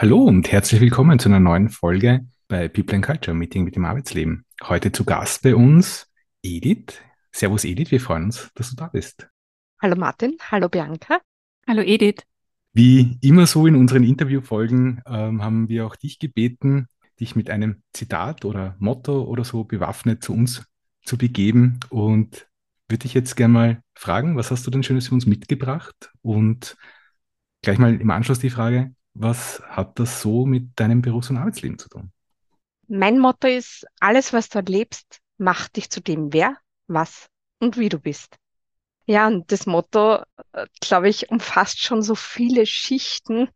Hallo und herzlich willkommen zu einer neuen Folge bei People and Culture Meeting mit dem Arbeitsleben. Heute zu Gast bei uns Edith. Servus Edith, wir freuen uns, dass du da bist. Hallo Martin, hallo Bianca. Hallo Edith. Wie immer so in unseren Interviewfolgen ähm, haben wir auch dich gebeten, dich mit einem Zitat oder Motto oder so bewaffnet zu uns zu begeben und würde dich jetzt gerne mal fragen, was hast du denn Schönes für uns mitgebracht? Und gleich mal im Anschluss die Frage, was hat das so mit deinem Berufs- und Arbeitsleben zu tun? Mein Motto ist, alles, was du erlebst, macht dich zu dem, wer, was und wie du bist. Ja, und das Motto, äh, glaube ich, umfasst schon so viele Schichten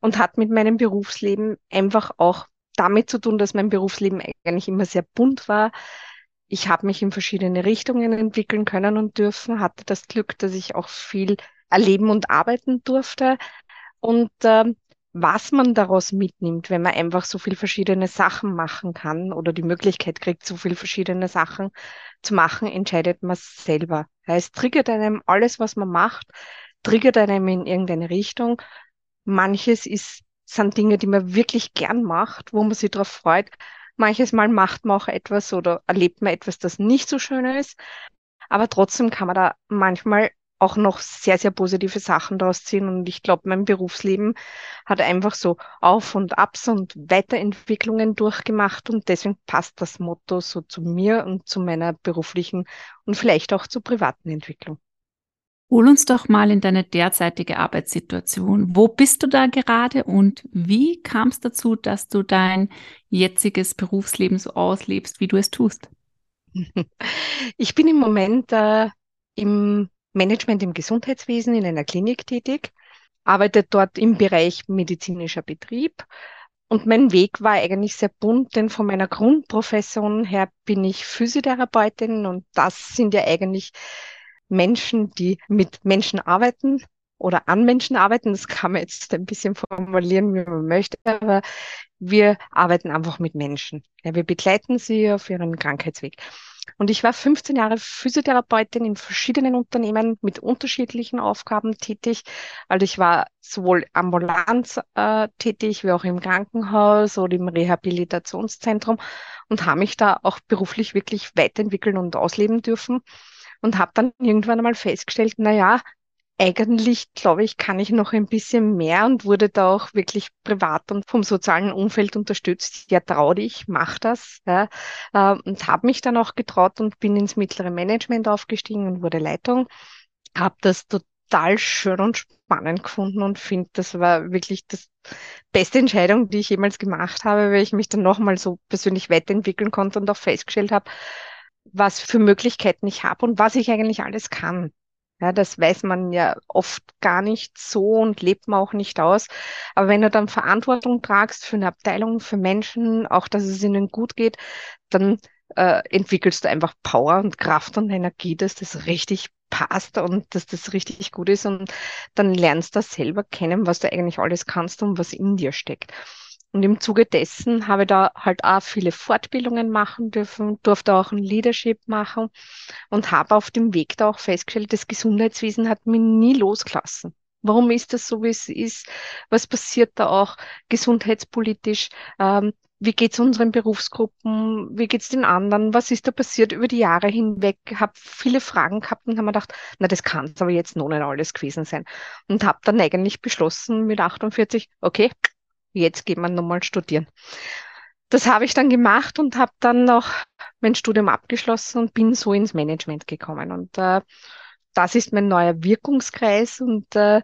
und hat mit meinem Berufsleben einfach auch damit zu tun, dass mein Berufsleben eigentlich immer sehr bunt war. Ich habe mich in verschiedene Richtungen entwickeln können und dürfen, hatte das Glück, dass ich auch viel erleben und arbeiten durfte. Und ähm, was man daraus mitnimmt, wenn man einfach so viel verschiedene Sachen machen kann oder die Möglichkeit kriegt, so viel verschiedene Sachen zu machen, entscheidet man selber. Heißt, triggert einem alles, was man macht, triggert einem in irgendeine Richtung. Manches ist, sind Dinge, die man wirklich gern macht, wo man sich darauf freut. Manches Mal macht man auch etwas oder erlebt man etwas, das nicht so schön ist. Aber trotzdem kann man da manchmal auch noch sehr, sehr positive Sachen daraus ziehen. Und ich glaube, mein Berufsleben hat einfach so Auf und Abs und Weiterentwicklungen durchgemacht. Und deswegen passt das Motto so zu mir und zu meiner beruflichen und vielleicht auch zur privaten Entwicklung. Hol uns doch mal in deine derzeitige Arbeitssituation. Wo bist du da gerade und wie kam es dazu, dass du dein jetziges Berufsleben so auslebst, wie du es tust? Ich bin im Moment äh, im Management im Gesundheitswesen in einer Klinik tätig, arbeite dort im Bereich medizinischer Betrieb. Und mein Weg war eigentlich sehr bunt, denn von meiner Grundprofession her bin ich Physiotherapeutin und das sind ja eigentlich Menschen, die mit Menschen arbeiten oder an Menschen arbeiten. Das kann man jetzt ein bisschen formulieren, wie man möchte, aber wir arbeiten einfach mit Menschen. Ja, wir begleiten sie auf ihrem Krankheitsweg. Und ich war 15 Jahre Physiotherapeutin in verschiedenen Unternehmen mit unterschiedlichen Aufgaben tätig. Also ich war sowohl ambulant äh, tätig wie auch im Krankenhaus oder im Rehabilitationszentrum und habe mich da auch beruflich wirklich weiterentwickeln und ausleben dürfen und habe dann irgendwann einmal festgestellt, na ja, eigentlich, glaube ich, kann ich noch ein bisschen mehr und wurde da auch wirklich privat und vom sozialen Umfeld unterstützt. Ja, trau dich, mach das. Ja, äh, und habe mich dann auch getraut und bin ins mittlere Management aufgestiegen und wurde Leitung. Habe das total schön und spannend gefunden und finde, das war wirklich das beste Entscheidung, die ich jemals gemacht habe, weil ich mich dann nochmal so persönlich weiterentwickeln konnte und auch festgestellt habe, was für Möglichkeiten ich habe und was ich eigentlich alles kann. Ja, das weiß man ja oft gar nicht so und lebt man auch nicht aus. Aber wenn du dann Verantwortung tragst für eine Abteilung, für Menschen, auch dass es ihnen gut geht, dann äh, entwickelst du einfach Power und Kraft und Energie, dass das richtig passt und dass das richtig gut ist. Und dann lernst du selber kennen, was du eigentlich alles kannst und was in dir steckt. Und im Zuge dessen habe ich da halt auch viele Fortbildungen machen dürfen, durfte auch ein Leadership machen und habe auf dem Weg da auch festgestellt, das Gesundheitswesen hat mich nie losgelassen. Warum ist das so, wie es ist? Was passiert da auch gesundheitspolitisch? Ähm, wie geht's unseren Berufsgruppen? Wie geht's den anderen? Was ist da passiert über die Jahre hinweg? Habe viele Fragen gehabt und habe mir gedacht, na, das kann aber jetzt noch nicht alles gewesen sein. Und habe dann eigentlich beschlossen mit 48, okay, jetzt geht man nochmal studieren. Das habe ich dann gemacht und habe dann noch mein Studium abgeschlossen und bin so ins Management gekommen. Und äh, das ist mein neuer Wirkungskreis und äh,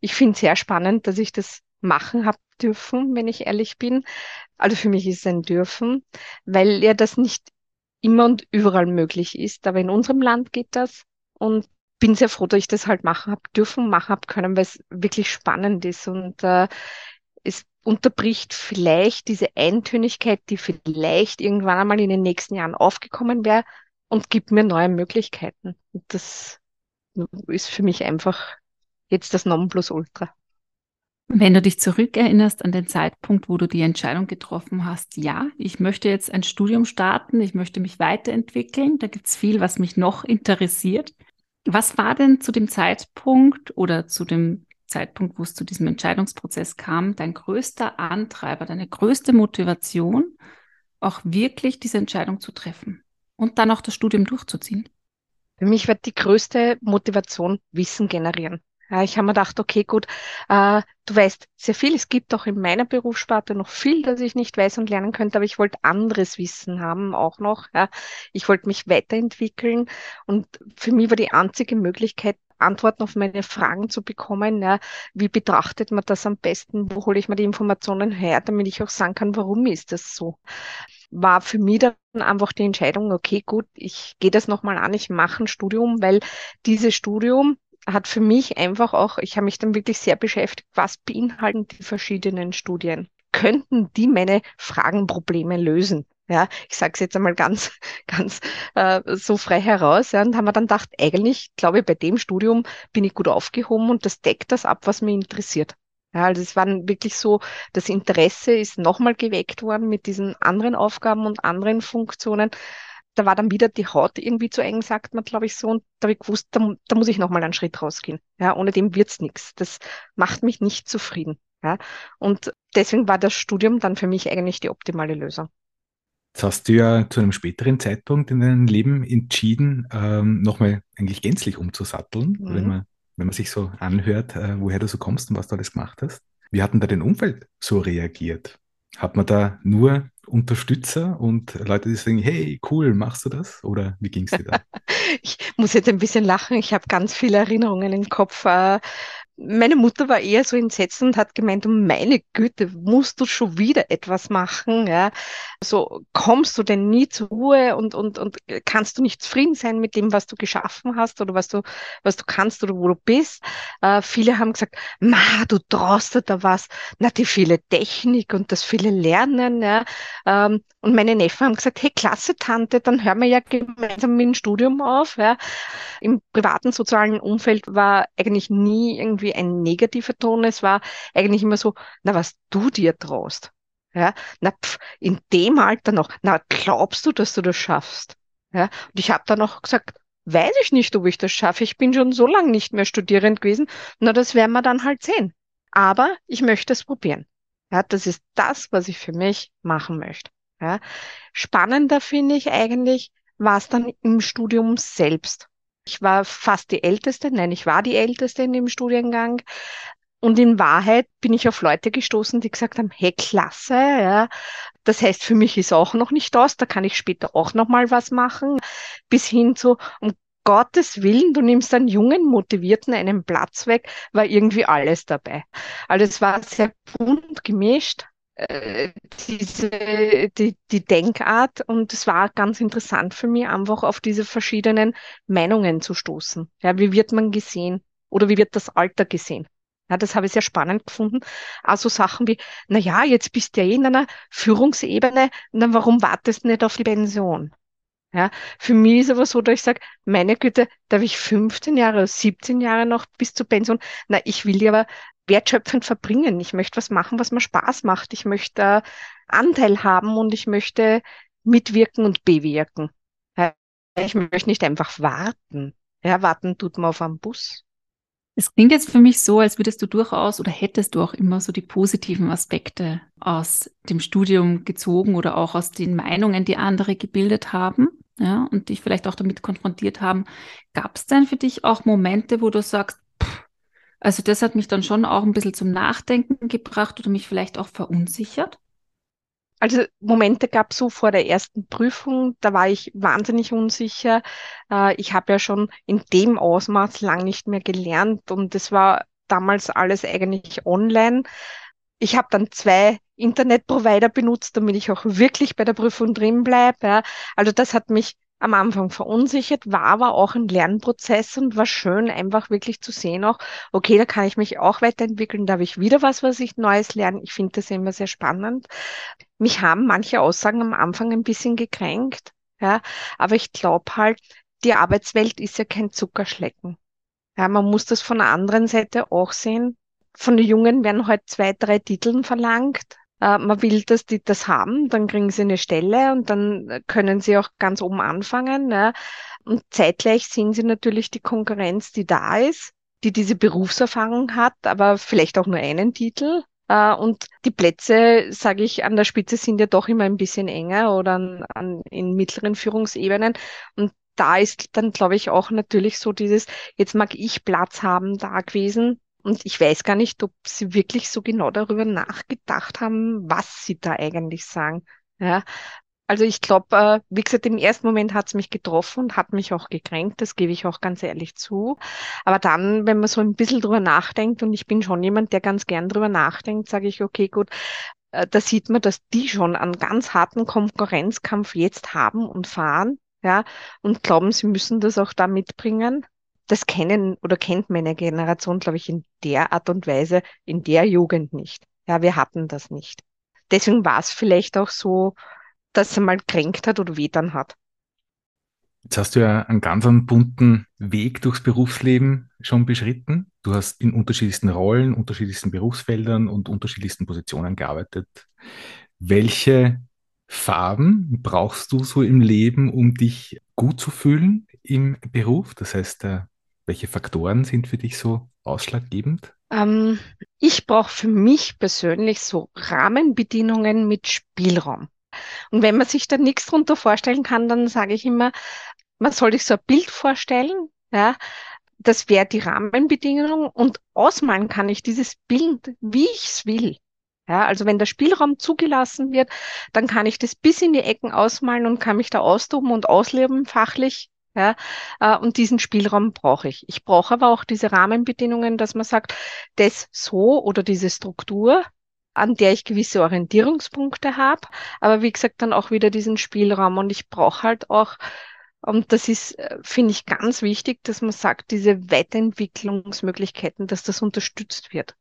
ich finde es sehr spannend, dass ich das machen habe dürfen, wenn ich ehrlich bin. Also für mich ist es ein Dürfen, weil ja das nicht immer und überall möglich ist. Aber in unserem Land geht das und bin sehr froh, dass ich das halt machen habe dürfen, machen habe können, weil es wirklich spannend ist und äh, es unterbricht vielleicht diese Eintönigkeit, die vielleicht irgendwann einmal in den nächsten Jahren aufgekommen wäre und gibt mir neue Möglichkeiten. Und das ist für mich einfach jetzt das Nonplusultra. Wenn du dich zurückerinnerst an den Zeitpunkt, wo du die Entscheidung getroffen hast, ja, ich möchte jetzt ein Studium starten, ich möchte mich weiterentwickeln, da gibt es viel, was mich noch interessiert. Was war denn zu dem Zeitpunkt oder zu dem Zeitpunkt, wo es zu diesem Entscheidungsprozess kam, dein größter Antreiber, deine größte Motivation, auch wirklich diese Entscheidung zu treffen und dann auch das Studium durchzuziehen? Für mich wird die größte Motivation Wissen generieren. Ich habe mir gedacht, okay, gut, äh, du weißt sehr viel. Es gibt auch in meiner Berufssparte noch viel, das ich nicht weiß und lernen könnte, aber ich wollte anderes Wissen haben auch noch. Ja. Ich wollte mich weiterentwickeln und für mich war die einzige Möglichkeit, Antworten auf meine Fragen zu bekommen. Ja. Wie betrachtet man das am besten? Wo hole ich mir die Informationen her, damit ich auch sagen kann, warum ist das so? War für mich dann einfach die Entscheidung, okay, gut, ich gehe das nochmal an, ich mache ein Studium, weil dieses Studium hat für mich einfach auch, ich habe mich dann wirklich sehr beschäftigt, was beinhalten die verschiedenen Studien? Könnten die meine Fragen, Probleme lösen? Ja, ich sage es jetzt einmal ganz, ganz äh, so frei heraus. Ja, und haben wir dann gedacht, eigentlich, glaube ich, bei dem Studium bin ich gut aufgehoben und das deckt das ab, was mich interessiert. Ja, also es waren wirklich so, das Interesse ist nochmal geweckt worden mit diesen anderen Aufgaben und anderen Funktionen da war dann wieder die Haut irgendwie zu eng, sagt man, glaube ich, so. Und da habe ich gewusst, da, da muss ich nochmal einen Schritt rausgehen. Ja, ohne dem wird's nichts. Das macht mich nicht zufrieden. Ja, und deswegen war das Studium dann für mich eigentlich die optimale Lösung. Jetzt hast du ja zu einem späteren Zeitpunkt in deinem Leben entschieden, ähm, nochmal eigentlich gänzlich umzusatteln, mhm. wenn, man, wenn man sich so anhört, äh, woher du so kommst und was du alles gemacht hast. Wie hat denn da dein Umfeld so reagiert? Hat man da nur Unterstützer und Leute, die sagen, hey, cool, machst du das? Oder wie ging es dir da? ich muss jetzt ein bisschen lachen. Ich habe ganz viele Erinnerungen im Kopf. Äh, meine Mutter war eher so entsetzt und hat gemeint, um meine Güte, musst du schon wieder etwas machen? Ja? So kommst du denn nie zur Ruhe und, und, und kannst du nicht zufrieden sein mit dem, was du geschaffen hast oder was du, was du kannst oder wo du bist? Äh, viele haben gesagt, ma, du traust dir da was. Na, die viele Technik und das viele Lernen. Ja? Ähm, und meine Neffen haben gesagt, hey, klasse Tante, dann hören wir ja gemeinsam mit dem Studium auf. Ja? Im privaten sozialen Umfeld war eigentlich nie irgendwie ein negativer Ton. Es war eigentlich immer so, na, was du dir traust. Ja, na, pf, in dem Alter noch, na, glaubst du, dass du das schaffst? Ja, und ich habe dann noch gesagt, weiß ich nicht, ob ich das schaffe. Ich bin schon so lange nicht mehr studierend gewesen. Na, das werden wir dann halt sehen. Aber ich möchte es probieren. Ja, das ist das, was ich für mich machen möchte. Ja, spannender finde ich eigentlich, war es dann im Studium selbst. Ich war fast die Älteste, nein, ich war die Älteste in dem Studiengang. Und in Wahrheit bin ich auf Leute gestoßen, die gesagt haben, hey, klasse, ja. Das heißt, für mich ist auch noch nicht aus, da kann ich später auch noch mal was machen. Bis hin zu, um Gottes Willen, du nimmst einen jungen, motivierten einen Platz weg, war irgendwie alles dabei. Also es war sehr bunt gemischt, diese, die, die Denkart und es war ganz interessant für mich, einfach auf diese verschiedenen Meinungen zu stoßen. Ja, wie wird man gesehen oder wie wird das Alter gesehen? Ja, das habe ich sehr spannend gefunden. Also Sachen wie, na ja, jetzt bist du ja eh in einer Führungsebene, na warum wartest du nicht auf die Pension? Ja, für mich ist aber so, dass ich sage, meine Güte, darf ich 15 Jahre, 17 Jahre noch bis zur Pension? Na, ich will ja aber wertschöpfend verbringen. Ich möchte was machen, was mir Spaß macht. Ich möchte Anteil haben und ich möchte mitwirken und bewirken. Ich möchte nicht einfach warten. Ja, warten tut man auf einen Bus. Es klingt jetzt für mich so, als würdest du durchaus oder hättest du auch immer so die positiven Aspekte aus dem Studium gezogen oder auch aus den Meinungen, die andere gebildet haben, ja, und dich vielleicht auch damit konfrontiert haben. Gab es denn für dich auch Momente, wo du sagst, also das hat mich dann schon auch ein bisschen zum Nachdenken gebracht oder mich vielleicht auch verunsichert? Also Momente gab es so vor der ersten Prüfung, da war ich wahnsinnig unsicher. Äh, ich habe ja schon in dem Ausmaß lang nicht mehr gelernt und es war damals alles eigentlich online. Ich habe dann zwei Internetprovider benutzt, damit ich auch wirklich bei der Prüfung drin bleibe. Also das hat mich am Anfang verunsichert, war aber auch ein Lernprozess und war schön, einfach wirklich zu sehen auch, okay, da kann ich mich auch weiterentwickeln, da habe ich wieder was, was ich Neues lerne. Ich finde das immer sehr spannend. Mich haben manche Aussagen am Anfang ein bisschen gekränkt, ja, aber ich glaube halt, die Arbeitswelt ist ja kein Zuckerschlecken. Ja, man muss das von der anderen Seite auch sehen. Von den Jungen werden heute halt zwei, drei Titeln verlangt. Äh, man will, dass die das haben, dann kriegen sie eine Stelle und dann können sie auch ganz oben anfangen. Ja. Und zeitgleich sehen sie natürlich die Konkurrenz, die da ist, die diese Berufserfahrung hat, aber vielleicht auch nur einen Titel. Äh, und die Plätze, sage ich, an der Spitze sind ja doch immer ein bisschen enger oder an, an, in mittleren Führungsebenen. Und da ist dann, glaube ich, auch natürlich so dieses, jetzt mag ich Platz haben da gewesen. Und ich weiß gar nicht, ob sie wirklich so genau darüber nachgedacht haben, was sie da eigentlich sagen. Ja, also ich glaube, äh, wie gesagt, im ersten Moment hat es mich getroffen und hat mich auch gekränkt, das gebe ich auch ganz ehrlich zu. Aber dann, wenn man so ein bisschen drüber nachdenkt, und ich bin schon jemand, der ganz gern drüber nachdenkt, sage ich, okay, gut, äh, da sieht man, dass die schon einen ganz harten Konkurrenzkampf jetzt haben und fahren ja, und glauben, sie müssen das auch da mitbringen. Das kennen oder kennt meine Generation, glaube ich, in der Art und Weise, in der Jugend nicht. Ja, wir hatten das nicht. Deswegen war es vielleicht auch so, dass er mal kränkt hat oder wehtan hat. Jetzt hast du ja einen ganz bunten Weg durchs Berufsleben schon beschritten. Du hast in unterschiedlichsten Rollen, unterschiedlichsten Berufsfeldern und unterschiedlichsten Positionen gearbeitet. Welche Farben brauchst du so im Leben, um dich gut zu fühlen im Beruf? Das heißt, äh, welche Faktoren sind für dich so ausschlaggebend? Ähm, ich brauche für mich persönlich so Rahmenbedingungen mit Spielraum. Und wenn man sich da nichts drunter vorstellen kann, dann sage ich immer, man soll sich so ein Bild vorstellen, ja, das wäre die Rahmenbedingung und ausmalen kann ich dieses Bild, wie ich es will. Ja, also wenn der Spielraum zugelassen wird, dann kann ich das bis in die Ecken ausmalen und kann mich da austoben und ausleben fachlich. Ja, äh, und diesen Spielraum brauche ich. Ich brauche aber auch diese Rahmenbedingungen, dass man sagt, das so oder diese Struktur, an der ich gewisse Orientierungspunkte habe, aber wie gesagt, dann auch wieder diesen Spielraum. Und ich brauche halt auch, und das ist, äh, finde ich, ganz wichtig, dass man sagt, diese Weiterentwicklungsmöglichkeiten, dass das unterstützt wird.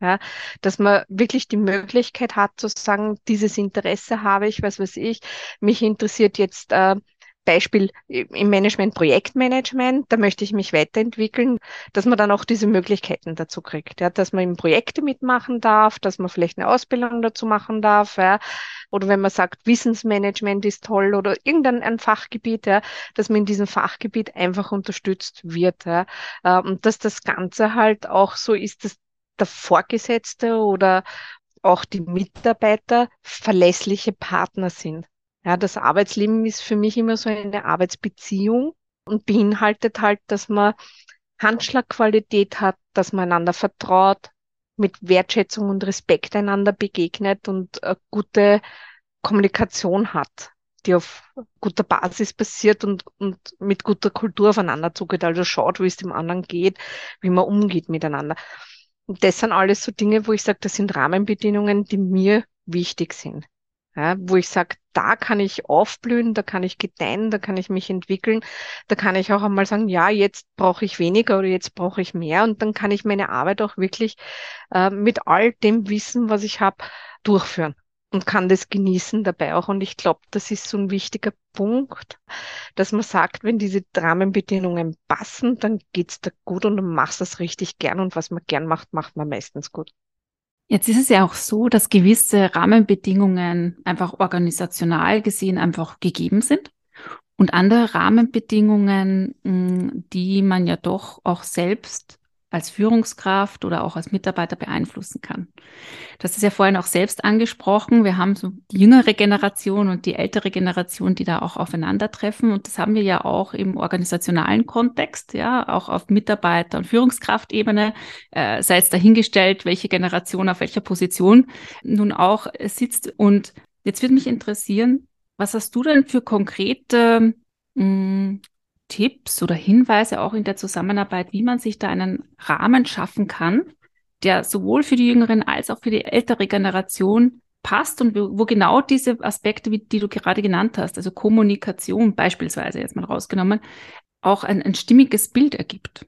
Ja, dass man wirklich die Möglichkeit hat zu sagen, dieses Interesse habe ich, was weiß ich, mich interessiert jetzt äh, Beispiel im Management, Projektmanagement, da möchte ich mich weiterentwickeln, dass man dann auch diese Möglichkeiten dazu kriegt, ja, dass man in Projekte mitmachen darf, dass man vielleicht eine Ausbildung dazu machen darf, ja, oder wenn man sagt, Wissensmanagement ist toll oder irgendein ein Fachgebiet, ja, dass man in diesem Fachgebiet einfach unterstützt wird, ja, äh, und dass das Ganze halt auch so ist, dass der Vorgesetzte oder auch die Mitarbeiter verlässliche Partner sind. Ja, das Arbeitsleben ist für mich immer so eine Arbeitsbeziehung und beinhaltet halt, dass man Handschlagqualität hat, dass man einander vertraut, mit Wertschätzung und Respekt einander begegnet und eine gute Kommunikation hat, die auf guter Basis basiert und, und mit guter Kultur aufeinander zugeht. Also schaut, wie es dem anderen geht, wie man umgeht miteinander. Und das sind alles so Dinge, wo ich sage, das sind Rahmenbedingungen, die mir wichtig sind. Ja, wo ich sage, da kann ich aufblühen, da kann ich gedeihen, da kann ich mich entwickeln, da kann ich auch einmal sagen, ja, jetzt brauche ich weniger oder jetzt brauche ich mehr und dann kann ich meine Arbeit auch wirklich äh, mit all dem Wissen, was ich habe, durchführen und kann das genießen dabei auch. Und ich glaube, das ist so ein wichtiger Punkt, dass man sagt, wenn diese Rahmenbedingungen passen, dann geht's da gut und du machst das richtig gern und was man gern macht, macht man meistens gut. Jetzt ist es ja auch so, dass gewisse Rahmenbedingungen einfach organisational gesehen einfach gegeben sind und andere Rahmenbedingungen, hm, die man ja doch auch selbst als Führungskraft oder auch als Mitarbeiter beeinflussen kann. Das ist ja vorhin auch selbst angesprochen. Wir haben so die jüngere Generation und die ältere Generation, die da auch aufeinandertreffen. Und das haben wir ja auch im organisationalen Kontext, ja, auch auf Mitarbeiter- und Führungskraftebene, äh, sei es dahingestellt, welche Generation auf welcher Position nun auch sitzt. Und jetzt würde mich interessieren, was hast du denn für konkrete mh, hm, Tipps oder Hinweise auch in der Zusammenarbeit, wie man sich da einen Rahmen schaffen kann, der sowohl für die Jüngeren als auch für die ältere Generation passt und wo, genau diese Aspekte, die du gerade genannt hast, also Kommunikation beispielsweise jetzt mal rausgenommen, auch ein, ein stimmiges Bild ergibt?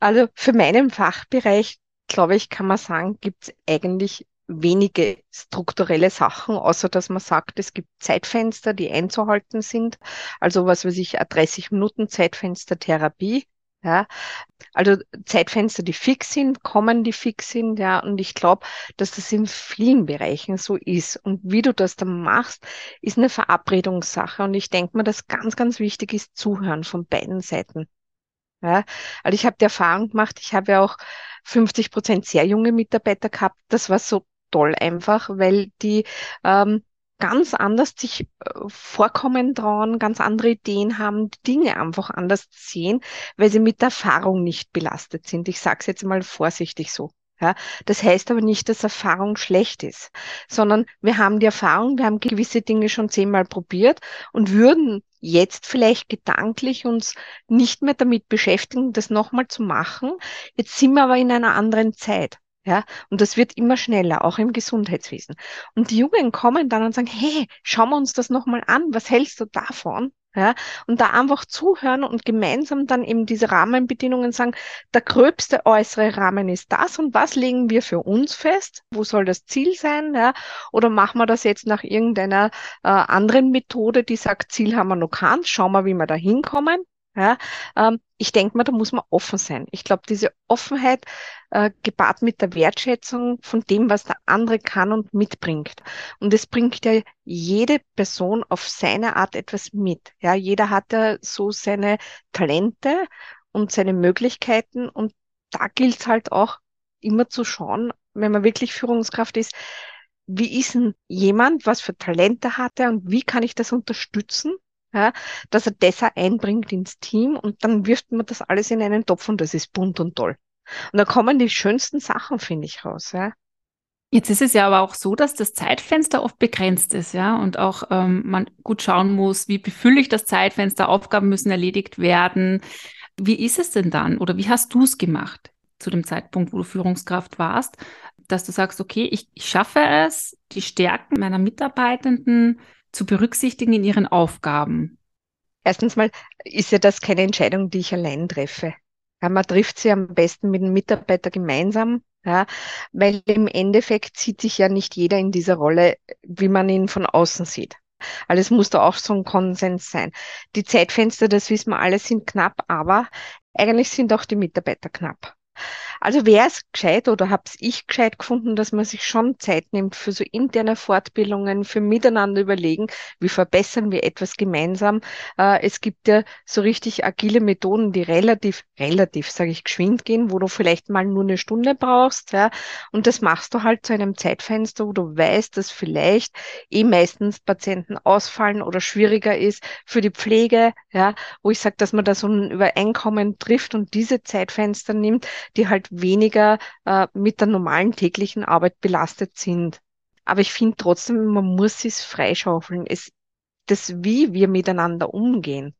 Also für meinen Fachbereich, glaube ich, kann man sagen, gibt es eigentlich wenige strukturelle Sachen, außer dass man sagt, es gibt Zeitfenster, die einzuhalten sind. Also was weiß ich, 30 Minuten Zeitfenster Therapie. Ja, also Zeitfenster, die fix sind, kommen, die fix sind, ja, und ich glaube, dass das in vielen Bereichen so ist. Und wie du das dann machst, ist eine Verabredungssache. Und ich denke mir, dass ganz, ganz wichtig ist, zuhören von beiden Seiten. Ja, also ich habe die Erfahrung gemacht, ich habe ja auch 50 Prozent sehr junge Mitarbeiter gehabt. Das war so toll einfach, weil die ähm, ganz anders sich äh, vorkommen trauen, ganz andere Ideen haben, die Dinge einfach anders sehen, weil sie mit Erfahrung nicht belastet sind. Ich sage es jetzt mal vorsichtig so. Ja, das heißt aber nicht, dass Erfahrung schlecht ist, sondern wir haben die Erfahrung, wir haben gewisse Dinge schon zehnmal probiert und würden jetzt vielleicht gedanklich uns nicht mehr damit beschäftigen, das nochmal zu machen. Jetzt sind wir aber in einer anderen Zeit. Ja, und das wird immer schneller, auch im Gesundheitswesen. Und die Jungen kommen dann und sagen, hey, schauen wir uns das nochmal an, was hältst du davon? Ja, und da einfach zuhören und gemeinsam dann eben diese Rahmenbedingungen sagen, der gröbste äußere Rahmen ist das und was legen wir für uns fest? Wo soll das Ziel sein? Ja, oder machen wir das jetzt nach irgendeiner äh, anderen Methode, die sagt, Ziel haben wir noch keins, schauen wir, wie wir da hinkommen. Ja, ähm, ich denke mal, da muss man offen sein. Ich glaube, diese Offenheit äh, gepaart mit der Wertschätzung von dem, was der andere kann und mitbringt. Und es bringt ja jede Person auf seine Art etwas mit. Ja, jeder hat ja so seine Talente und seine Möglichkeiten und da gilt es halt auch immer zu schauen, wenn man wirklich Führungskraft ist, wie ist denn jemand, was für Talente hat er und wie kann ich das unterstützen? Ja, dass er das auch einbringt ins Team und dann wirft man das alles in einen Topf und das ist bunt und toll. Und da kommen die schönsten Sachen, finde ich, raus. Ja. Jetzt ist es ja aber auch so, dass das Zeitfenster oft begrenzt ist, ja, und auch ähm, man gut schauen muss, wie befülle ich das Zeitfenster, Aufgaben müssen erledigt werden. Wie ist es denn dann oder wie hast du es gemacht zu dem Zeitpunkt, wo du Führungskraft warst, dass du sagst, okay, ich, ich schaffe es, die Stärken meiner Mitarbeitenden zu berücksichtigen in ihren Aufgaben? Erstens mal ist ja das keine Entscheidung, die ich allein treffe. Ja, man trifft sie am besten mit dem Mitarbeiter gemeinsam, ja, weil im Endeffekt sieht sich ja nicht jeder in dieser Rolle, wie man ihn von außen sieht. Alles muss da auch so ein Konsens sein. Die Zeitfenster, das wissen wir alle, sind knapp, aber eigentlich sind auch die Mitarbeiter knapp. Also wäre es gescheit oder habe ich gescheit gefunden, dass man sich schon Zeit nimmt für so interne Fortbildungen, für miteinander überlegen, wie verbessern wir etwas gemeinsam. Äh, es gibt ja so richtig agile Methoden, die relativ, relativ, sage ich, geschwind gehen, wo du vielleicht mal nur eine Stunde brauchst. Ja, und das machst du halt zu einem Zeitfenster, wo du weißt, dass vielleicht eh meistens Patienten ausfallen oder schwieriger ist für die Pflege, ja, wo ich sage, dass man da so ein Übereinkommen trifft und diese Zeitfenster nimmt, die halt weniger äh, mit der normalen täglichen Arbeit belastet sind. Aber ich finde trotzdem, man muss es freischaufeln. Es, das, wie wir miteinander umgehen,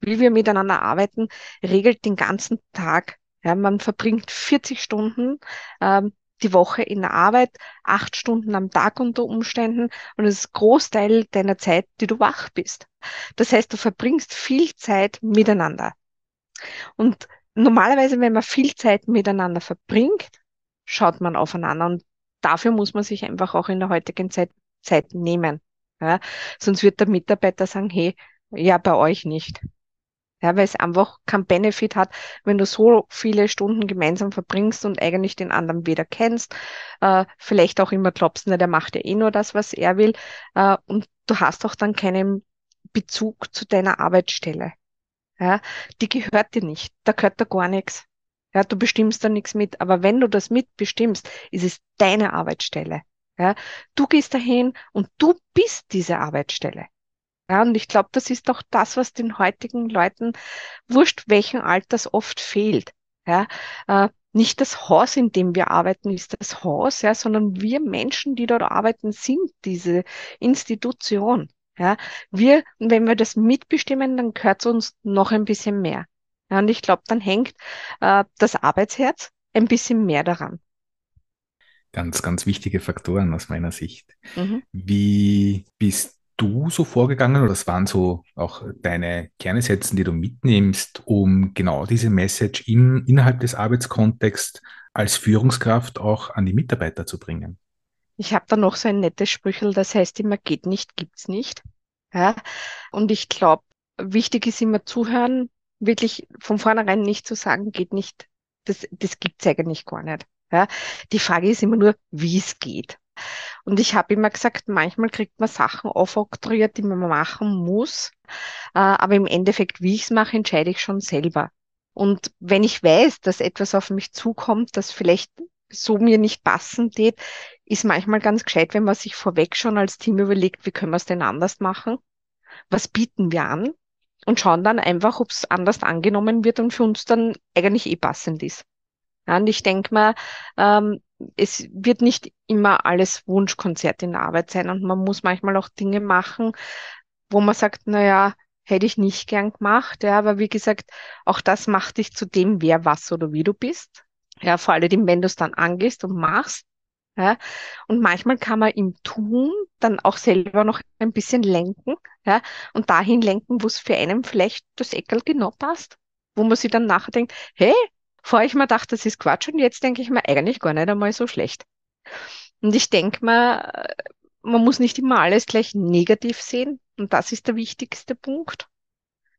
wie wir miteinander arbeiten, regelt den ganzen Tag. Ja, man verbringt 40 Stunden ähm, die Woche in der Arbeit, acht Stunden am Tag unter Umständen und es ist Großteil deiner Zeit, die du wach bist. Das heißt, du verbringst viel Zeit miteinander. Und normalerweise, wenn man viel Zeit miteinander verbringt, schaut man aufeinander und dafür muss man sich einfach auch in der heutigen Zeit Zeit nehmen. Ja? Sonst wird der Mitarbeiter sagen, hey, ja, bei euch nicht. Ja, weil es einfach keinen Benefit hat, wenn du so viele Stunden gemeinsam verbringst und eigentlich den anderen weder kennst, äh, vielleicht auch immer glaubst, na, der macht ja eh nur das, was er will, äh, und du hast auch dann keinen Bezug zu deiner Arbeitsstelle ja, die gehört dir nicht. Da gehört da gar nichts. Ja, du bestimmst da nichts mit. Aber wenn du das mitbestimmst, ist es deine Arbeitsstelle. Ja, du gehst dahin und du bist diese Arbeitsstelle. Ja, und ich glaube, das ist doch das, was den heutigen Leuten, wurscht welchen Alters, oft fehlt. Ja, äh, nicht das Haus, in dem wir arbeiten, ist das Haus, ja, sondern wir Menschen, die dort arbeiten, sind diese Institution. Ja, wir, wenn wir das mitbestimmen, dann gehört es uns noch ein bisschen mehr. Ja, und ich glaube, dann hängt äh, das Arbeitsherz ein bisschen mehr daran. Ganz, ganz wichtige Faktoren aus meiner Sicht. Mhm. Wie bist du so vorgegangen oder was waren so auch deine Kernessätze, die du mitnimmst, um genau diese Message in, innerhalb des Arbeitskontexts als Führungskraft auch an die Mitarbeiter zu bringen? Ich habe da noch so ein nettes Sprüchel, das heißt immer, geht nicht, gibt's nicht. Ja? Und ich glaube, wichtig ist immer zuhören, wirklich von vornherein nicht zu sagen, geht nicht, das, das gibt's eigentlich gar nicht. Ja? Die Frage ist immer nur, wie es geht. Und ich habe immer gesagt, manchmal kriegt man Sachen aufoktroyiert, die man machen muss. Äh, aber im Endeffekt, wie ich es mache, entscheide ich schon selber. Und wenn ich weiß, dass etwas auf mich zukommt, das vielleicht so mir nicht passend geht, ist manchmal ganz gescheit, wenn man sich vorweg schon als Team überlegt, wie können wir es denn anders machen? Was bieten wir an? Und schauen dann einfach, ob es anders angenommen wird und für uns dann eigentlich eh passend ist. Ja, und ich denke mal, ähm, es wird nicht immer alles Wunschkonzert in der Arbeit sein und man muss manchmal auch Dinge machen, wo man sagt, na ja, hätte ich nicht gern gemacht, ja, aber wie gesagt, auch das macht dich zu dem, wer, was oder wie du bist. Ja, vor allem, wenn du es dann angehst und machst. Ja, und manchmal kann man im Tun dann auch selber noch ein bisschen lenken, ja, und dahin lenken, wo es für einen vielleicht das Eckel genau passt, wo man sich dann nachher denkt, hey, vorher ich mir dachte, das ist Quatsch und jetzt denke ich mir eigentlich gar nicht einmal so schlecht. Und ich denke mal, man muss nicht immer alles gleich negativ sehen und das ist der wichtigste Punkt,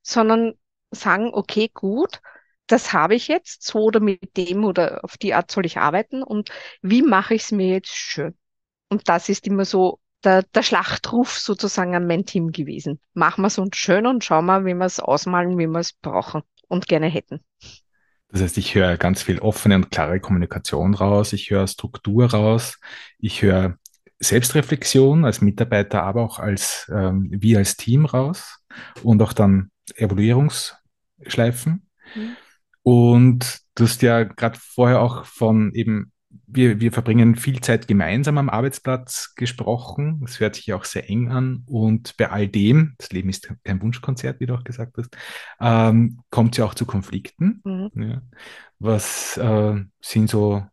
sondern sagen, okay, gut, das habe ich jetzt, so oder mit dem oder auf die Art soll ich arbeiten und wie mache ich es mir jetzt schön? Und das ist immer so der, der Schlachtruf sozusagen an mein Team gewesen. Machen wir es uns schön und schauen wir, wie wir es ausmalen, wie wir es brauchen und gerne hätten. Das heißt, ich höre ganz viel offene und klare Kommunikation raus, ich höre Struktur raus, ich höre Selbstreflexion als Mitarbeiter, aber auch als ähm, wir als Team raus und auch dann Evaluierungsschleifen. Mhm. Und du hast ja gerade vorher auch von eben, wir, wir verbringen viel Zeit gemeinsam am Arbeitsplatz gesprochen. Das hört sich auch sehr eng an. Und bei all dem, das Leben ist kein Wunschkonzert, wie du auch gesagt hast, ähm, kommt es ja auch zu Konflikten. Mhm. Ja. Was äh, sind so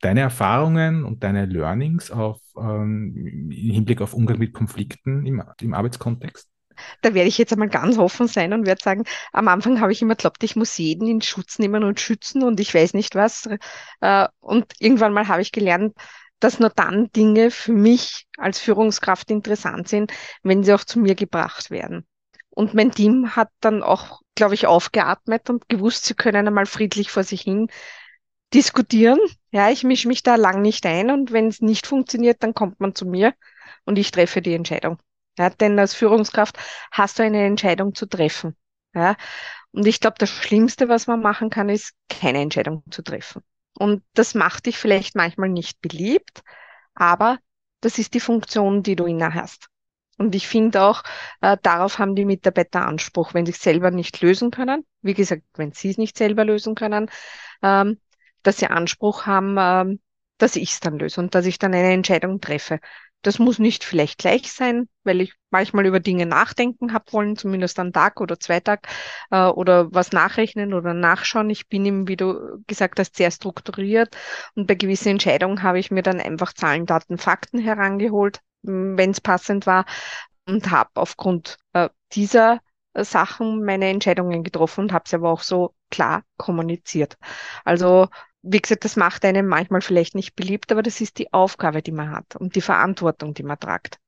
deine Erfahrungen und deine Learnings auf, ähm, im Hinblick auf Umgang mit Konflikten im, im Arbeitskontext? Da werde ich jetzt einmal ganz offen sein und werde sagen, am Anfang habe ich immer geglaubt, ich muss jeden in Schutz nehmen und schützen und ich weiß nicht was. Äh, und irgendwann mal habe ich gelernt, dass nur dann Dinge für mich als Führungskraft interessant sind, wenn sie auch zu mir gebracht werden. Und mein Team hat dann auch, glaube ich, aufgeatmet und gewusst, sie können einmal friedlich vor sich hin diskutieren. Ja, ich mische mich da lang nicht ein und wenn es nicht funktioniert, dann kommt man zu mir und ich treffe die Entscheidung. Ja, denn als Führungskraft hast du eine Entscheidung zu treffen. Ja, und ich glaube, das Schlimmste, was man machen kann, ist, keine Entscheidung zu treffen. Und das macht dich vielleicht manchmal nicht beliebt, aber das ist die Funktion, die du inne hast. Und ich finde auch, äh, darauf haben die Mitarbeiter Anspruch, wenn sie es selber nicht lösen können. Wie gesagt, wenn sie es nicht selber lösen können, ähm, dass sie Anspruch haben, ähm, dass ich es dann löse und dass ich dann eine Entscheidung treffe. Das muss nicht vielleicht gleich sein, weil ich manchmal über Dinge nachdenken habe wollen, zumindest einen Tag oder zwei Tag äh, oder was nachrechnen oder nachschauen. Ich bin eben, wie du gesagt hast, sehr strukturiert und bei gewissen Entscheidungen habe ich mir dann einfach Zahlen, Daten, Fakten herangeholt, wenn es passend war und habe aufgrund äh, dieser Sachen meine Entscheidungen getroffen und habe sie aber auch so klar kommuniziert. Also wie gesagt, das macht einem manchmal vielleicht nicht beliebt, aber das ist die Aufgabe, die man hat und die Verantwortung, die man tragt.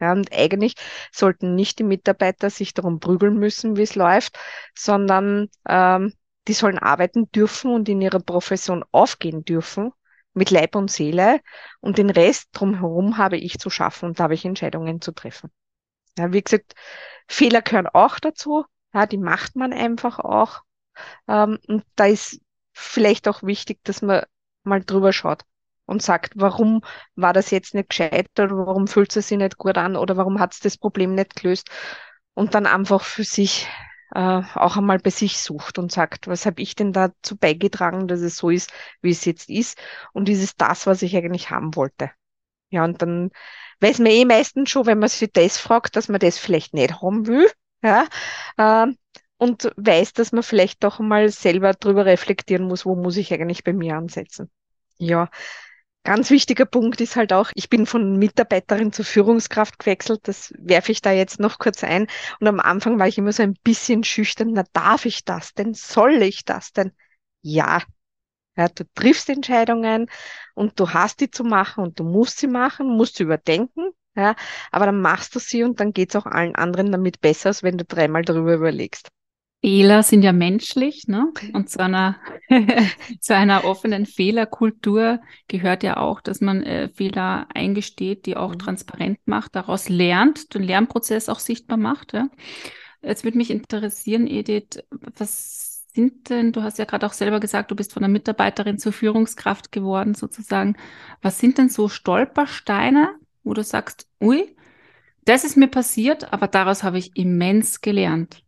Ja, und eigentlich sollten nicht die Mitarbeiter sich darum prügeln müssen, wie es läuft, sondern ähm, die sollen arbeiten dürfen und in ihrer Profession aufgehen dürfen mit Leib und Seele und den Rest drumherum habe ich zu schaffen und da habe ich Entscheidungen zu treffen. Ja, wie gesagt, Fehler gehören auch dazu. Ja, die macht man einfach auch. Ähm, und da ist vielleicht auch wichtig, dass man mal drüber schaut und sagt, warum war das jetzt nicht gescheit oder warum fühlt es sich nicht gut an oder warum hat es das Problem nicht gelöst und dann einfach für sich äh, auch einmal bei sich sucht und sagt, was habe ich denn dazu beigetragen, dass es so ist, wie es jetzt ist und ist es das, was ich eigentlich haben wollte. Ja, und dann weiß man eh meistens schon, wenn man sich das fragt, dass man das vielleicht nicht haben will. Ja, äh, und weiß, dass man vielleicht doch mal selber drüber reflektieren muss, wo muss ich eigentlich bei mir ansetzen. Ja, Ganz wichtiger Punkt ist halt auch, ich bin von Mitarbeiterin zur Führungskraft gewechselt. Das werfe ich da jetzt noch kurz ein. Und am Anfang war ich immer so ein bisschen schüchtern. Na, darf ich das denn? Soll ich das denn? Ja. Ja, du triffst Entscheidungen und du hast die zu machen und du musst sie machen, musst sie überdenken. Ja, aber dann machst du sie und dann geht's auch allen anderen damit besser, als wenn du dreimal darüber überlegst. Fehler sind ja menschlich, ne? Und zu einer, zu einer offenen Fehlerkultur gehört ja auch, dass man äh, Fehler eingesteht, die auch mhm. transparent macht, daraus lernt, den Lernprozess auch sichtbar macht. Ja? Jetzt würde mich interessieren, Edith, was sind denn, du hast ja gerade auch selber gesagt, du bist von der Mitarbeiterin zur Führungskraft geworden, sozusagen. Was sind denn so Stolpersteine, wo du sagst, ui, das ist mir passiert, aber daraus habe ich immens gelernt?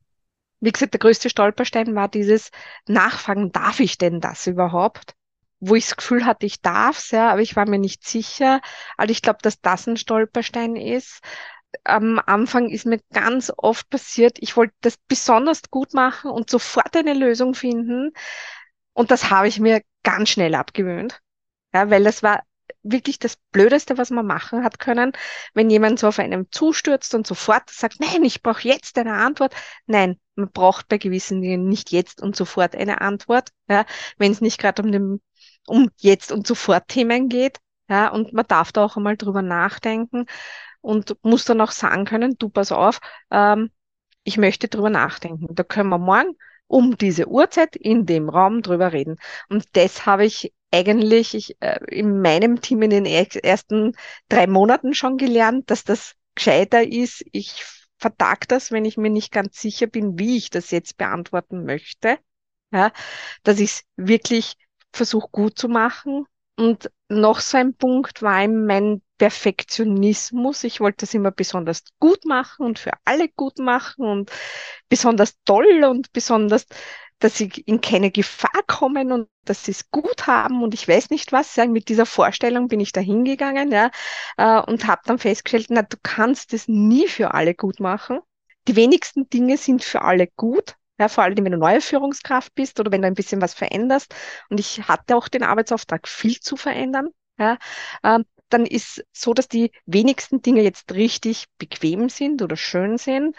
Wie gesagt, der größte Stolperstein war dieses Nachfragen, darf ich denn das überhaupt? Wo ich das Gefühl hatte, ich darf es, ja, aber ich war mir nicht sicher. Also ich glaube, dass das ein Stolperstein ist. Am Anfang ist mir ganz oft passiert, ich wollte das besonders gut machen und sofort eine Lösung finden. Und das habe ich mir ganz schnell abgewöhnt. Ja, weil das war wirklich das Blödeste, was man machen hat können, wenn jemand so auf einem zustürzt und sofort sagt, nein, ich brauche jetzt eine Antwort. Nein, man braucht bei gewissen Dingen nicht jetzt und sofort eine Antwort, ja, wenn es nicht gerade um dem um jetzt und sofort Themen geht, ja, und man darf da auch einmal drüber nachdenken und muss dann auch sagen können, du pass auf, ähm, ich möchte drüber nachdenken. Da können wir morgen um diese Uhrzeit in dem Raum drüber reden. Und das habe ich eigentlich ich, äh, in meinem Team in den ersten drei Monaten schon gelernt, dass das gescheiter ist. Ich vertag das, wenn ich mir nicht ganz sicher bin, wie ich das jetzt beantworten möchte. Ja, dass ich es wirklich versuche gut zu machen. Und noch so ein Punkt war mein Perfektionismus. Ich wollte das immer besonders gut machen und für alle gut machen und besonders toll und besonders dass sie in keine Gefahr kommen und dass sie es gut haben und ich weiß nicht was. Ja, mit dieser Vorstellung bin ich da hingegangen ja, äh, und habe dann festgestellt, na, du kannst es nie für alle gut machen. Die wenigsten Dinge sind für alle gut. Ja, vor allem, wenn du neue Führungskraft bist oder wenn du ein bisschen was veränderst. Und ich hatte auch den Arbeitsauftrag, viel zu verändern. Ja, ähm, dann ist so, dass die wenigsten Dinge jetzt richtig bequem sind oder schön sind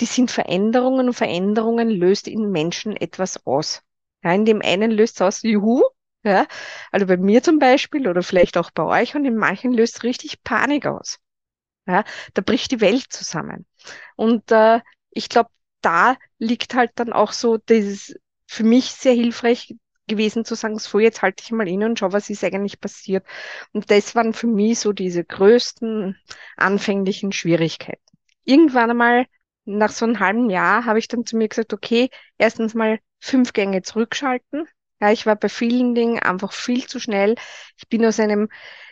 die sind Veränderungen und Veränderungen löst in Menschen etwas aus. Ja, in dem einen löst es aus, juhu, ja, also bei mir zum Beispiel oder vielleicht auch bei euch und in manchen löst es richtig Panik aus. Ja, da bricht die Welt zusammen. Und äh, ich glaube, da liegt halt dann auch so dieses für mich sehr hilfreich gewesen zu sagen, so jetzt halte ich mal inne und schau, was ist eigentlich passiert. Und das waren für mich so diese größten anfänglichen Schwierigkeiten. Irgendwann einmal nach so einem halben Jahr habe ich dann zu mir gesagt, okay, erstens mal fünf Gänge zurückschalten. Ja, ich war bei vielen Dingen einfach viel zu schnell. Ich bin aus einem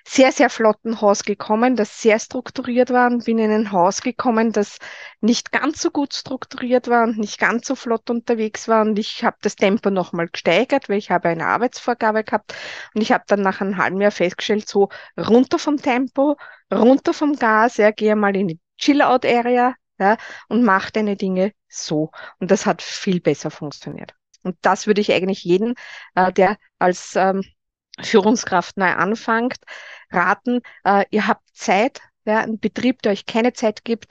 sehr, sehr flotten Haus gekommen, das sehr strukturiert war und bin in ein Haus gekommen, das nicht ganz so gut strukturiert war und nicht ganz so flott unterwegs war. Und ich habe das Tempo nochmal gesteigert, weil ich habe eine Arbeitsvorgabe gehabt. Und ich habe dann nach einem halben Jahr festgestellt, so runter vom Tempo, runter vom Gas, ja, gehe mal in die Chill-Out-Area, ja, und mach deine Dinge so. Und das hat viel besser funktioniert. Und das würde ich eigentlich jeden, äh, der als ähm, Führungskraft neu anfängt, raten. Äh, ihr habt Zeit, ja, ein Betrieb, der euch keine Zeit gibt,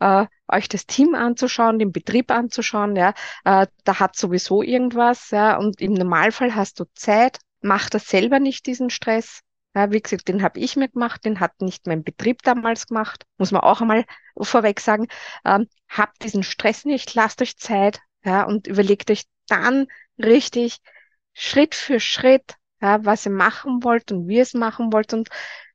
äh, euch das Team anzuschauen, den Betrieb anzuschauen, ja, äh, da hat sowieso irgendwas, ja, und im Normalfall hast du Zeit, mach das selber nicht, diesen Stress, ja, wie gesagt, den habe ich mir gemacht, den hat nicht mein Betrieb damals gemacht, muss man auch einmal vorweg sagen. Ähm, habt diesen Stress nicht, lasst euch Zeit ja, und überlegt euch dann richtig Schritt für Schritt, ja, was ihr machen wollt und wie ihr es machen wollt und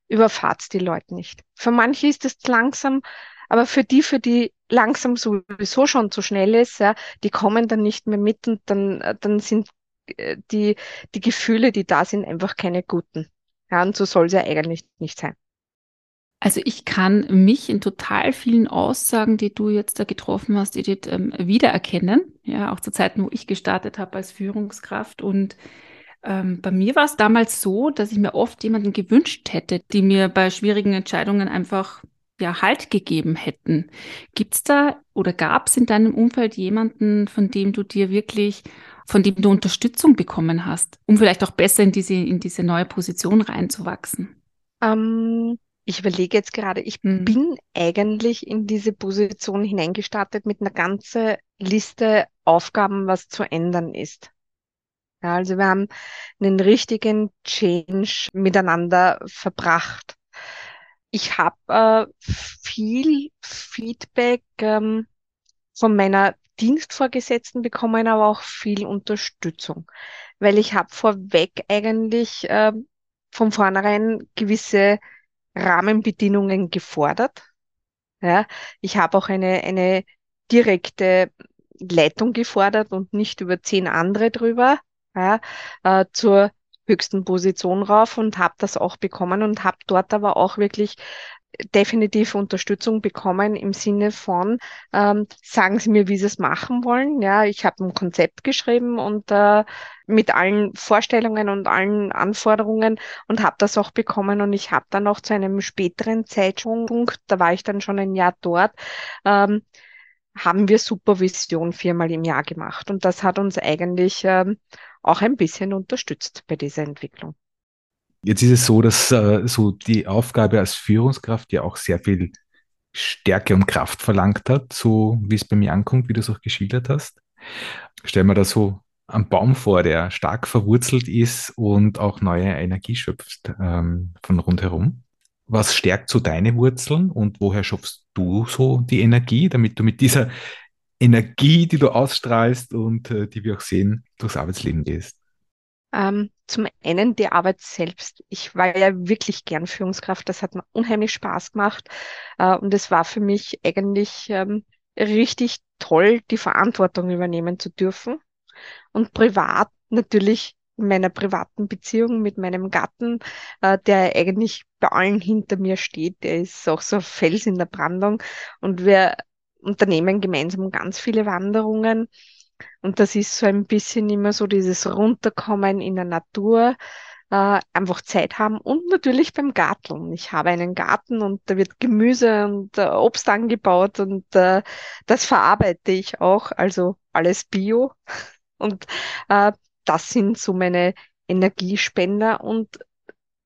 überfahrt die Leute nicht. Für manche ist es langsam, aber für die, für die langsam sowieso schon zu schnell ist, ja, die kommen dann nicht mehr mit und dann, dann sind äh, die, die Gefühle, die da sind, einfach keine guten. Ja, und so soll es ja eigentlich nicht sein. Also ich kann mich in total vielen Aussagen, die du jetzt da getroffen hast, Edith, ähm, wiedererkennen. Ja, auch zu Zeiten, wo ich gestartet habe als Führungskraft. Und ähm, bei mir war es damals so, dass ich mir oft jemanden gewünscht hätte, die mir bei schwierigen Entscheidungen einfach ja Halt gegeben hätten. Gibt es da oder gab es in deinem Umfeld jemanden, von dem du dir wirklich von dem du Unterstützung bekommen hast, um vielleicht auch besser in diese, in diese neue Position reinzuwachsen? Ähm, ich überlege jetzt gerade, ich hm. bin eigentlich in diese Position hineingestartet mit einer ganzen Liste Aufgaben, was zu ändern ist. Ja, also wir haben einen richtigen Change miteinander verbracht. Ich habe äh, viel Feedback ähm, von meiner Dienstvorgesetzten bekommen, aber auch viel Unterstützung, weil ich habe vorweg eigentlich äh, von vornherein gewisse Rahmenbedingungen gefordert. Ja, ich habe auch eine, eine direkte Leitung gefordert und nicht über zehn andere drüber, ja, äh, zur höchsten Position rauf und habe das auch bekommen und habe dort aber auch wirklich definitiv Unterstützung bekommen im Sinne von, ähm, sagen Sie mir, wie Sie es machen wollen. Ja, ich habe ein Konzept geschrieben und äh, mit allen Vorstellungen und allen Anforderungen und habe das auch bekommen und ich habe dann auch zu einem späteren Zeitpunkt, da war ich dann schon ein Jahr dort, ähm, haben wir Supervision viermal im Jahr gemacht und das hat uns eigentlich ähm, auch ein bisschen unterstützt bei dieser Entwicklung. Jetzt ist es so, dass äh, so die Aufgabe als Führungskraft ja auch sehr viel Stärke und Kraft verlangt hat, so wie es bei mir ankommt, wie du es auch geschildert hast. Stell mir da so einen Baum vor, der stark verwurzelt ist und auch neue Energie schöpft ähm, von rundherum. Was stärkt so deine Wurzeln und woher schöpfst du so die Energie, damit du mit dieser Energie, die du ausstrahlst und äh, die wir auch sehen, durchs Arbeitsleben gehst? Ähm, zum einen die Arbeit selbst. Ich war ja wirklich gern Führungskraft. Das hat mir unheimlich Spaß gemacht. Äh, und es war für mich eigentlich ähm, richtig toll, die Verantwortung übernehmen zu dürfen. Und privat natürlich in meiner privaten Beziehung mit meinem Gatten, äh, der eigentlich bei allen hinter mir steht. Der ist auch so Fels in der Brandung. Und wir unternehmen gemeinsam ganz viele Wanderungen. Und das ist so ein bisschen immer so dieses Runterkommen in der Natur, äh, einfach Zeit haben und natürlich beim Garteln. Ich habe einen Garten und da wird Gemüse und äh, Obst angebaut und äh, das verarbeite ich auch, also alles Bio. Und äh, das sind so meine Energiespender. Und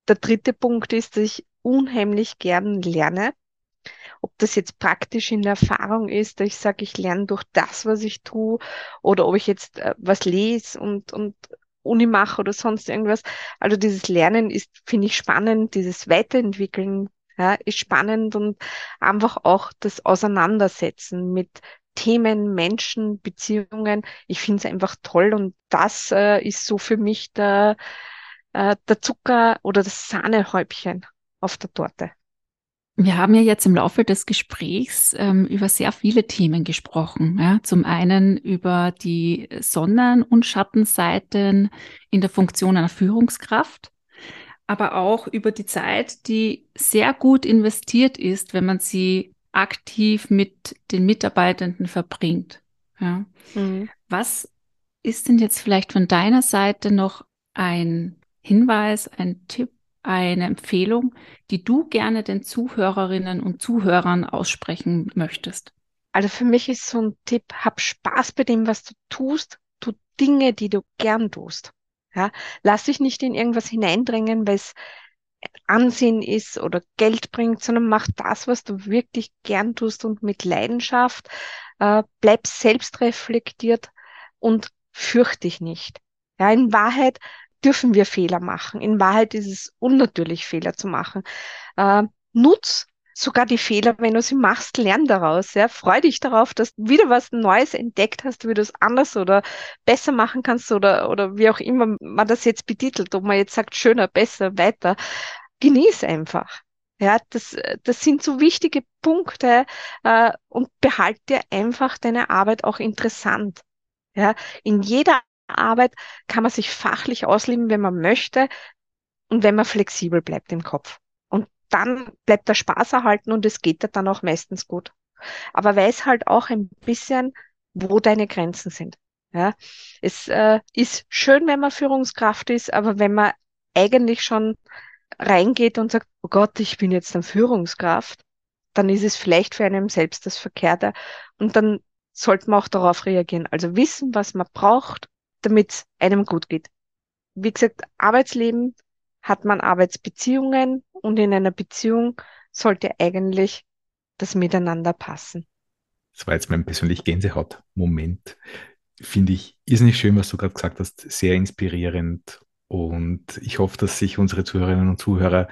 der dritte Punkt ist, dass ich unheimlich gern lerne ob das jetzt praktisch in Erfahrung ist, dass ich sage, ich lerne durch das, was ich tue, oder ob ich jetzt äh, was lese und, und Uni mache oder sonst irgendwas. Also dieses Lernen ist, finde ich, spannend, dieses Weiterentwickeln ja, ist spannend und einfach auch das Auseinandersetzen mit Themen, Menschen, Beziehungen. Ich finde es einfach toll und das äh, ist so für mich der, äh, der Zucker oder das Sahnehäubchen auf der Torte. Wir haben ja jetzt im Laufe des Gesprächs ähm, über sehr viele Themen gesprochen. Ja? Zum einen über die Sonnen- und Schattenseiten in der Funktion einer Führungskraft, aber auch über die Zeit, die sehr gut investiert ist, wenn man sie aktiv mit den Mitarbeitenden verbringt. Ja? Mhm. Was ist denn jetzt vielleicht von deiner Seite noch ein Hinweis, ein Tipp, eine Empfehlung, die du gerne den Zuhörerinnen und Zuhörern aussprechen möchtest? Also für mich ist so ein Tipp, hab Spaß bei dem, was du tust, tu Dinge, die du gern tust. Ja, lass dich nicht in irgendwas hineindrängen, weil es Ansehen ist oder Geld bringt, sondern mach das, was du wirklich gern tust und mit Leidenschaft. Äh, bleib selbst reflektiert und fürcht dich nicht. Ja, in Wahrheit dürfen wir Fehler machen. In Wahrheit ist es unnatürlich, Fehler zu machen. Äh, nutz sogar die Fehler, wenn du sie machst, lern daraus. Ja? Freu dich darauf, dass du wieder was Neues entdeckt hast, wie du es anders oder besser machen kannst oder, oder wie auch immer man das jetzt betitelt, ob man jetzt sagt, schöner, besser, weiter. Genieß einfach. Ja, das, das sind so wichtige Punkte äh, und behalt dir einfach deine Arbeit auch interessant. Ja, in jeder Arbeit kann man sich fachlich ausleben, wenn man möchte und wenn man flexibel bleibt im Kopf. Und dann bleibt der Spaß erhalten und es geht dann auch meistens gut. Aber weiß halt auch ein bisschen, wo deine Grenzen sind. Ja, es äh, ist schön, wenn man Führungskraft ist, aber wenn man eigentlich schon reingeht und sagt, oh Gott, ich bin jetzt eine Führungskraft, dann ist es vielleicht für einen selbst das Verkehrte. Und dann sollte man auch darauf reagieren. Also wissen, was man braucht, damit es einem gut geht. Wie gesagt, Arbeitsleben hat man Arbeitsbeziehungen und in einer Beziehung sollte eigentlich das Miteinander passen. Das war jetzt mein persönlich Gänsehaut-Moment. Finde ich irrsinnig schön, was du gerade gesagt hast. Sehr inspirierend. Und ich hoffe, dass sich unsere Zuhörerinnen und Zuhörer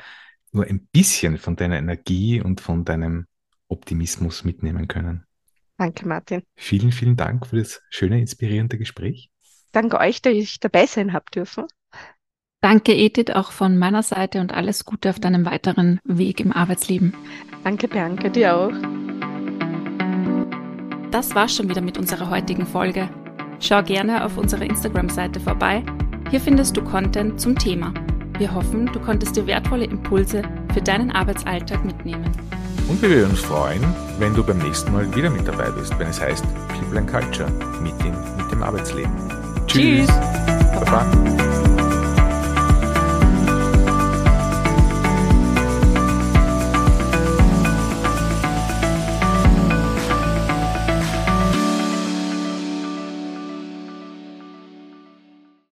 nur ein bisschen von deiner Energie und von deinem Optimismus mitnehmen können. Danke, Martin. Vielen, vielen Dank für das schöne, inspirierende Gespräch. Danke euch, dass ich dabei sein habe dürfen. Danke, Edith, auch von meiner Seite und alles Gute auf deinem weiteren Weg im Arbeitsleben. Danke, Bianca, dir auch. Das war's schon wieder mit unserer heutigen Folge. Schau gerne auf unserer Instagram-Seite vorbei. Hier findest du Content zum Thema. Wir hoffen, du konntest dir wertvolle Impulse für deinen Arbeitsalltag mitnehmen. Und wir würden uns freuen, wenn du beim nächsten Mal wieder mit dabei bist, wenn es heißt People and Culture, Meeting mit dem Arbeitsleben. Tschüss. Bye-bye.